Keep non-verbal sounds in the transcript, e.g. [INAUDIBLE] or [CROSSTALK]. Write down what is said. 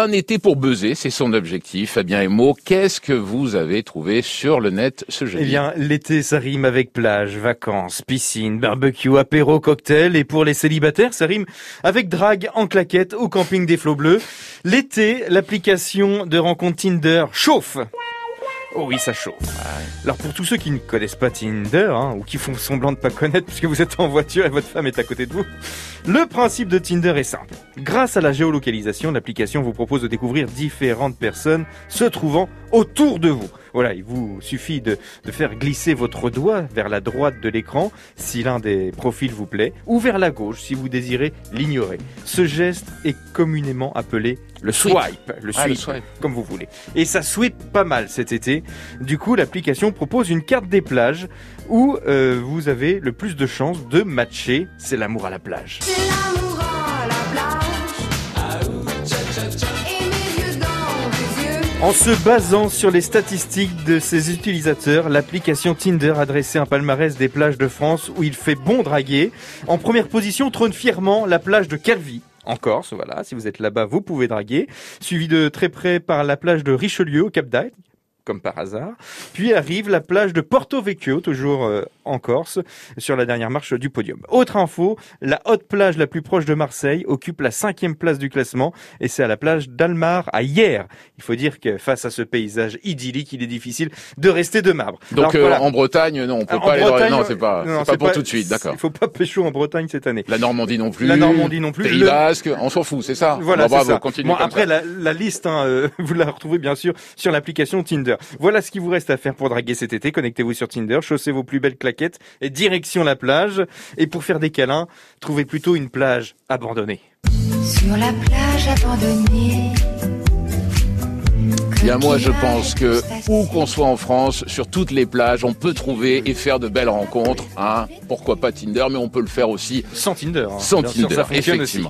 un été pour buzzer, c'est son objectif. Fabien Emo, qu'est-ce que vous avez trouvé sur le net ce jeudi? Eh bien, l'été, ça rime avec plage, vacances, piscine, barbecue, apéro, cocktail. Et pour les célibataires, ça rime avec drague en claquette au camping des flots bleus. L'été, l'application de rencontre Tinder chauffe. Oh oui, ça chauffe. Alors pour tous ceux qui ne connaissent pas Tinder, hein, ou qui font semblant de pas connaître [LAUGHS] puisque vous êtes en voiture et votre femme est à côté de vous, le principe de Tinder est simple. Grâce à la géolocalisation, l'application vous propose de découvrir différentes personnes se trouvant autour de vous. Voilà, il vous suffit de, de faire glisser votre doigt vers la droite de l'écran si l'un des profils vous plaît, ou vers la gauche si vous désirez l'ignorer. Ce geste est communément appelé le Swipe. swipe, le Ah, le swipe, comme vous voulez. Et ça swipe pas mal cet été. Du coup, l'application propose une carte des plages où euh, vous avez le plus de chances de matcher. C'est l'amour à la plage. C'est l'amour En se basant sur les statistiques de ses utilisateurs, l'application Tinder a dressé un palmarès des plages de France où il fait bon draguer. En première position trône fièrement la plage de Calvi. En Corse, voilà, si vous êtes là-bas, vous pouvez draguer. Suivi de très près par la plage de Richelieu au Cap d'Agde, comme par hasard. Puis arrive la plage de Porto Vecchio, toujours euh, en Corse, sur la dernière marche du podium. Autre info, la haute plage la plus proche de Marseille occupe la cinquième place du classement et c'est à la plage d'Almar à Hier. Il faut dire que face à ce paysage idyllique, il est difficile de rester de marbre. Donc Alors, euh, voilà. en Bretagne, non, on peut En pas aller dans- Non, c'est pas, non, c'est pas pour tout de suite, d'accord. Il faut pas pécho en Bretagne cette année. La Normandie non plus. La Normandie non plus. Pays Le- Basque, on s'en fout, c'est ça. Voilà, Bon, bravo, ça. continue Bon, après, ça. la, la liste, hein, euh, [LAUGHS] vous la retrouvez bien sûr sur l'application Tinder. Voilà ce qu'il vous reste à faire pour draguer cet été. Connectez-vous sur Tinder, chaussez vos plus belles claquettes et direction la plage. Et pour faire des câlins, trouvez plutôt une plage abandonnée. Sur la plage abandonnée. Bien, moi, je pense que où qu'on soit en France, sur toutes les plages, on peut trouver et faire de belles rencontres. Hein. Pourquoi pas Tinder, mais on peut le faire aussi Sans Tinder. hein. sans Bien sûr, Tinder, ça fonctionne aussi. effectivement.